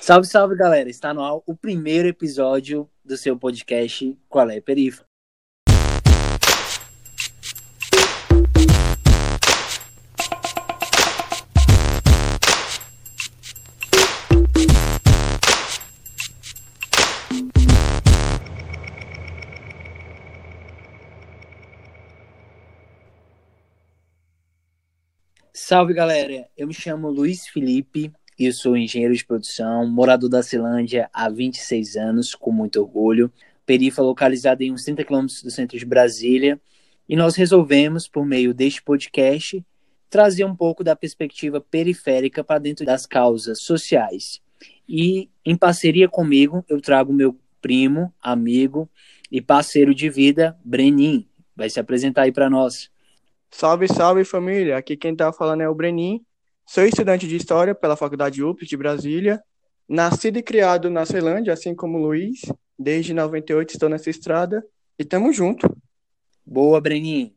Salve, salve, galera! Está no ar o primeiro episódio do seu podcast Qual é Perifa. Salve, galera! Eu me chamo Luiz Felipe eu sou engenheiro de produção, morador da Celândia há 26 anos, com muito orgulho. Perifa localizada em uns 30 quilômetros do centro de Brasília. E nós resolvemos, por meio deste podcast, trazer um pouco da perspectiva periférica para dentro das causas sociais. E, em parceria comigo, eu trago meu primo, amigo e parceiro de vida, Brenin. Vai se apresentar aí para nós. Salve, salve família! Aqui quem está falando é o Brenin. Sou estudante de História pela Faculdade UPS de Brasília. Nascido e criado na Ceilândia, assim como Luiz. Desde 98 estou nessa estrada e tamo junto. Boa, Breninho.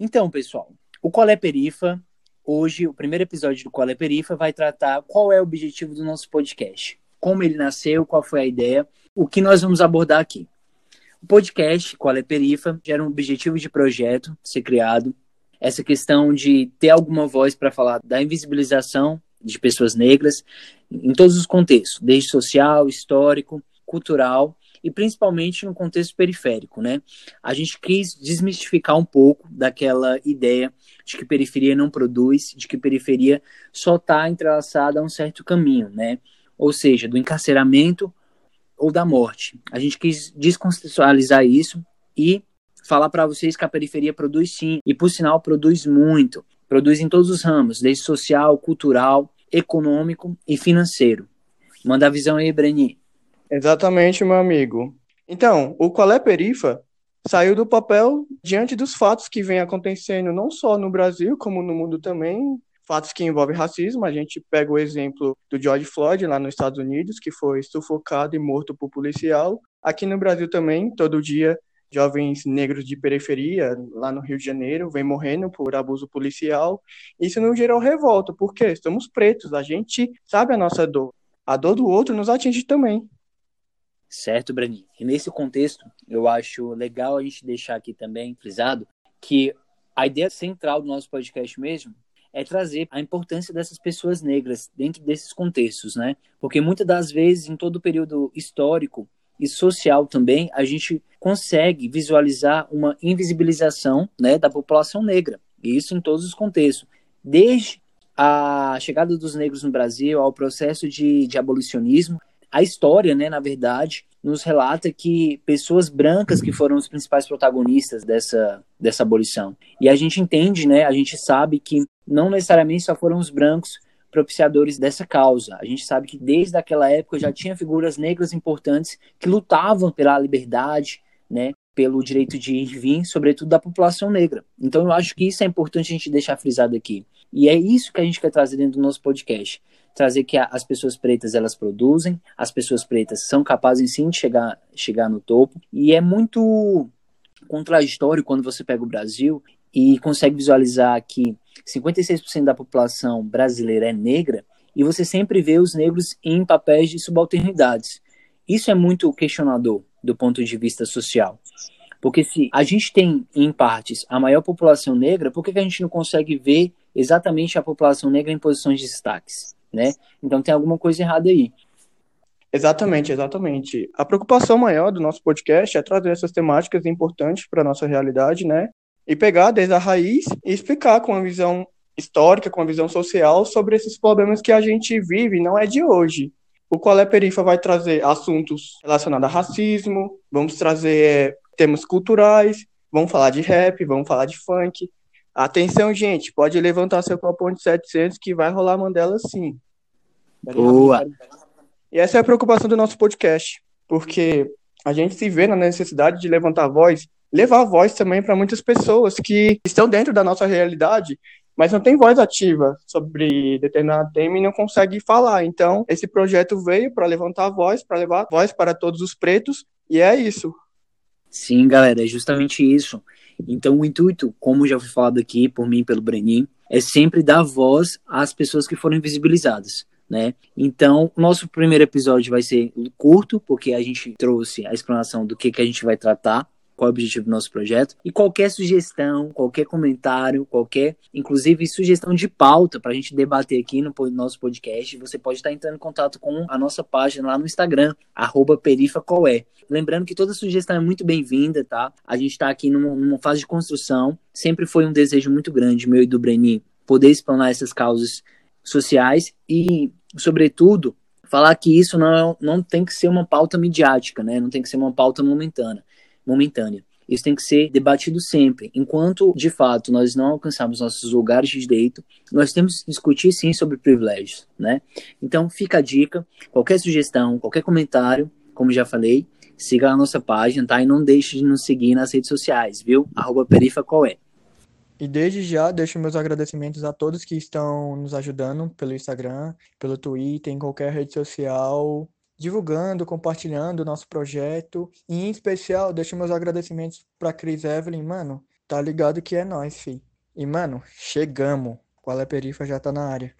Então, pessoal, o Colé Perifa, hoje, o primeiro episódio do Colé Perifa vai tratar qual é o objetivo do nosso podcast. Como ele nasceu, qual foi a ideia, o que nós vamos abordar aqui. O podcast Qual é Perifa gera um objetivo de projeto ser criado essa questão de ter alguma voz para falar da invisibilização de pessoas negras em todos os contextos, desde social, histórico, cultural e principalmente no contexto periférico, né? A gente quis desmistificar um pouco daquela ideia de que periferia não produz, de que periferia só está entrelaçada a um certo caminho, né? Ou seja, do encarceramento ou da morte. A gente quis descontextualizar isso e falar para vocês que a periferia produz sim, e por sinal produz muito. Produz em todos os ramos, desde social, cultural, econômico e financeiro. Manda a visão aí, Breni. Exatamente, meu amigo. Então, o Qual é Perifa saiu do papel diante dos fatos que vem acontecendo não só no Brasil, como no mundo também, fatos que envolvem racismo. A gente pega o exemplo do George Floyd lá nos Estados Unidos, que foi sufocado e morto por policial. Aqui no Brasil também, todo dia jovens negros de periferia, lá no Rio de Janeiro, vem morrendo por abuso policial. Isso não gerou revolta, porque estamos pretos, a gente sabe a nossa dor. A dor do outro nos atinge também. Certo, Brani. E nesse contexto, eu acho legal a gente deixar aqui também frisado que a ideia central do nosso podcast mesmo é trazer a importância dessas pessoas negras dentro desses contextos, né? Porque muitas das vezes, em todo o período histórico, e social também, a gente consegue visualizar uma invisibilização né, da população negra, e isso em todos os contextos. Desde a chegada dos negros no Brasil, ao processo de, de abolicionismo, a história, né, na verdade, nos relata que pessoas brancas que foram os principais protagonistas dessa, dessa abolição. E a gente entende, né, a gente sabe que não necessariamente só foram os brancos propiciadores dessa causa. A gente sabe que desde aquela época já tinha figuras negras importantes que lutavam pela liberdade, né, pelo direito de ir e vir, sobretudo da população negra. Então eu acho que isso é importante a gente deixar frisado aqui. E é isso que a gente quer trazer dentro do nosso podcast. Trazer que as pessoas pretas elas produzem, as pessoas pretas são capazes sim de chegar, chegar no topo. E é muito contraditório quando você pega o Brasil e consegue visualizar que 56% da população brasileira é negra e você sempre vê os negros em papéis de subalternidades. Isso é muito questionador do ponto de vista social. Porque se a gente tem, em partes, a maior população negra, por que, a gente não consegue ver exatamente a população negra em posições de destaques? Né? Então tem alguma coisa errada aí. Exatamente, exatamente. A preocupação maior do nosso podcast é trazer essas temáticas importantes para a nossa realidade, né? E pegar desde a raiz e explicar com uma visão histórica, com uma visão social sobre esses problemas que a gente vive, não é de hoje. O Colé Perifa vai trazer assuntos relacionados a racismo, vamos trazer é, temas culturais, vamos falar de rap, vamos falar de funk. Atenção, gente, pode levantar seu copão de 700 que vai rolar Mandela sim. Boa! E essa é a preocupação do nosso podcast, porque a gente se vê na necessidade de levantar a voz levar voz também para muitas pessoas que estão dentro da nossa realidade, mas não tem voz ativa sobre determinado tema e não consegue falar. Então, esse projeto veio para levantar a voz, para levar voz para todos os pretos, e é isso. Sim, galera, é justamente isso. Então, o intuito, como já foi falado aqui por mim pelo Brenin, é sempre dar voz às pessoas que foram invisibilizadas. né? Então, nosso primeiro episódio vai ser curto, porque a gente trouxe a explanação do que, que a gente vai tratar, qual é o objetivo do nosso projeto. E qualquer sugestão, qualquer comentário, qualquer, inclusive sugestão de pauta para a gente debater aqui no nosso podcast, você pode estar entrando em contato com a nossa página lá no Instagram, perifacoé. Lembrando que toda sugestão é muito bem-vinda, tá? A gente está aqui numa, numa fase de construção. Sempre foi um desejo muito grande, meu e do Breni, poder explanar essas causas sociais e, sobretudo, falar que isso não, não tem que ser uma pauta midiática, né? Não tem que ser uma pauta momentânea. Momentânea. Isso tem que ser debatido sempre. Enquanto, de fato, nós não alcançarmos nossos lugares de direito, nós temos que discutir sim sobre privilégios, né? Então, fica a dica. Qualquer sugestão, qualquer comentário, como já falei, siga a nossa página, tá? E não deixe de nos seguir nas redes sociais, viu? Arroba Perifa qual é. E desde já deixo meus agradecimentos a todos que estão nos ajudando pelo Instagram, pelo Twitter, em qualquer rede social, divulgando, compartilhando o nosso projeto. E em especial, deixo meus agradecimentos para Cris Evelyn, mano. Tá ligado que é nós, fi. E mano, chegamos. Qual é perifa já tá na área.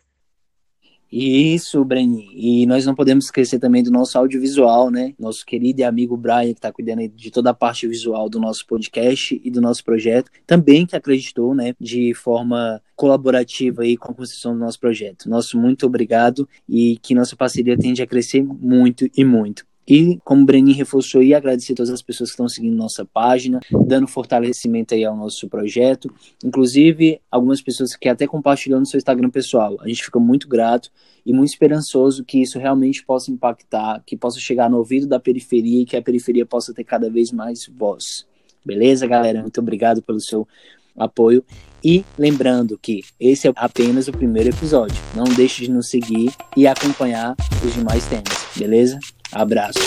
Isso, Breni. E nós não podemos esquecer também do nosso audiovisual, né? Nosso querido e amigo Brian, que está cuidando de toda a parte visual do nosso podcast e do nosso projeto, também que acreditou, né, de forma colaborativa aí com a construção do nosso projeto. Nosso muito obrigado e que nossa parceria tende a crescer muito e muito. E, como o Brenin reforçou aí, agradecer a todas as pessoas que estão seguindo nossa página, dando fortalecimento aí ao nosso projeto. Inclusive, algumas pessoas que até compartilhou no seu Instagram pessoal. A gente fica muito grato e muito esperançoso que isso realmente possa impactar, que possa chegar no ouvido da periferia e que a periferia possa ter cada vez mais voz. Beleza, galera? Muito obrigado pelo seu apoio. E lembrando que esse é apenas o primeiro episódio. Não deixe de nos seguir e acompanhar os demais temas, beleza? Abraço.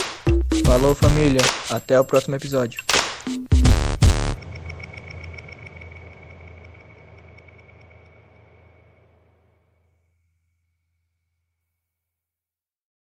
Falou, família. Até o próximo episódio.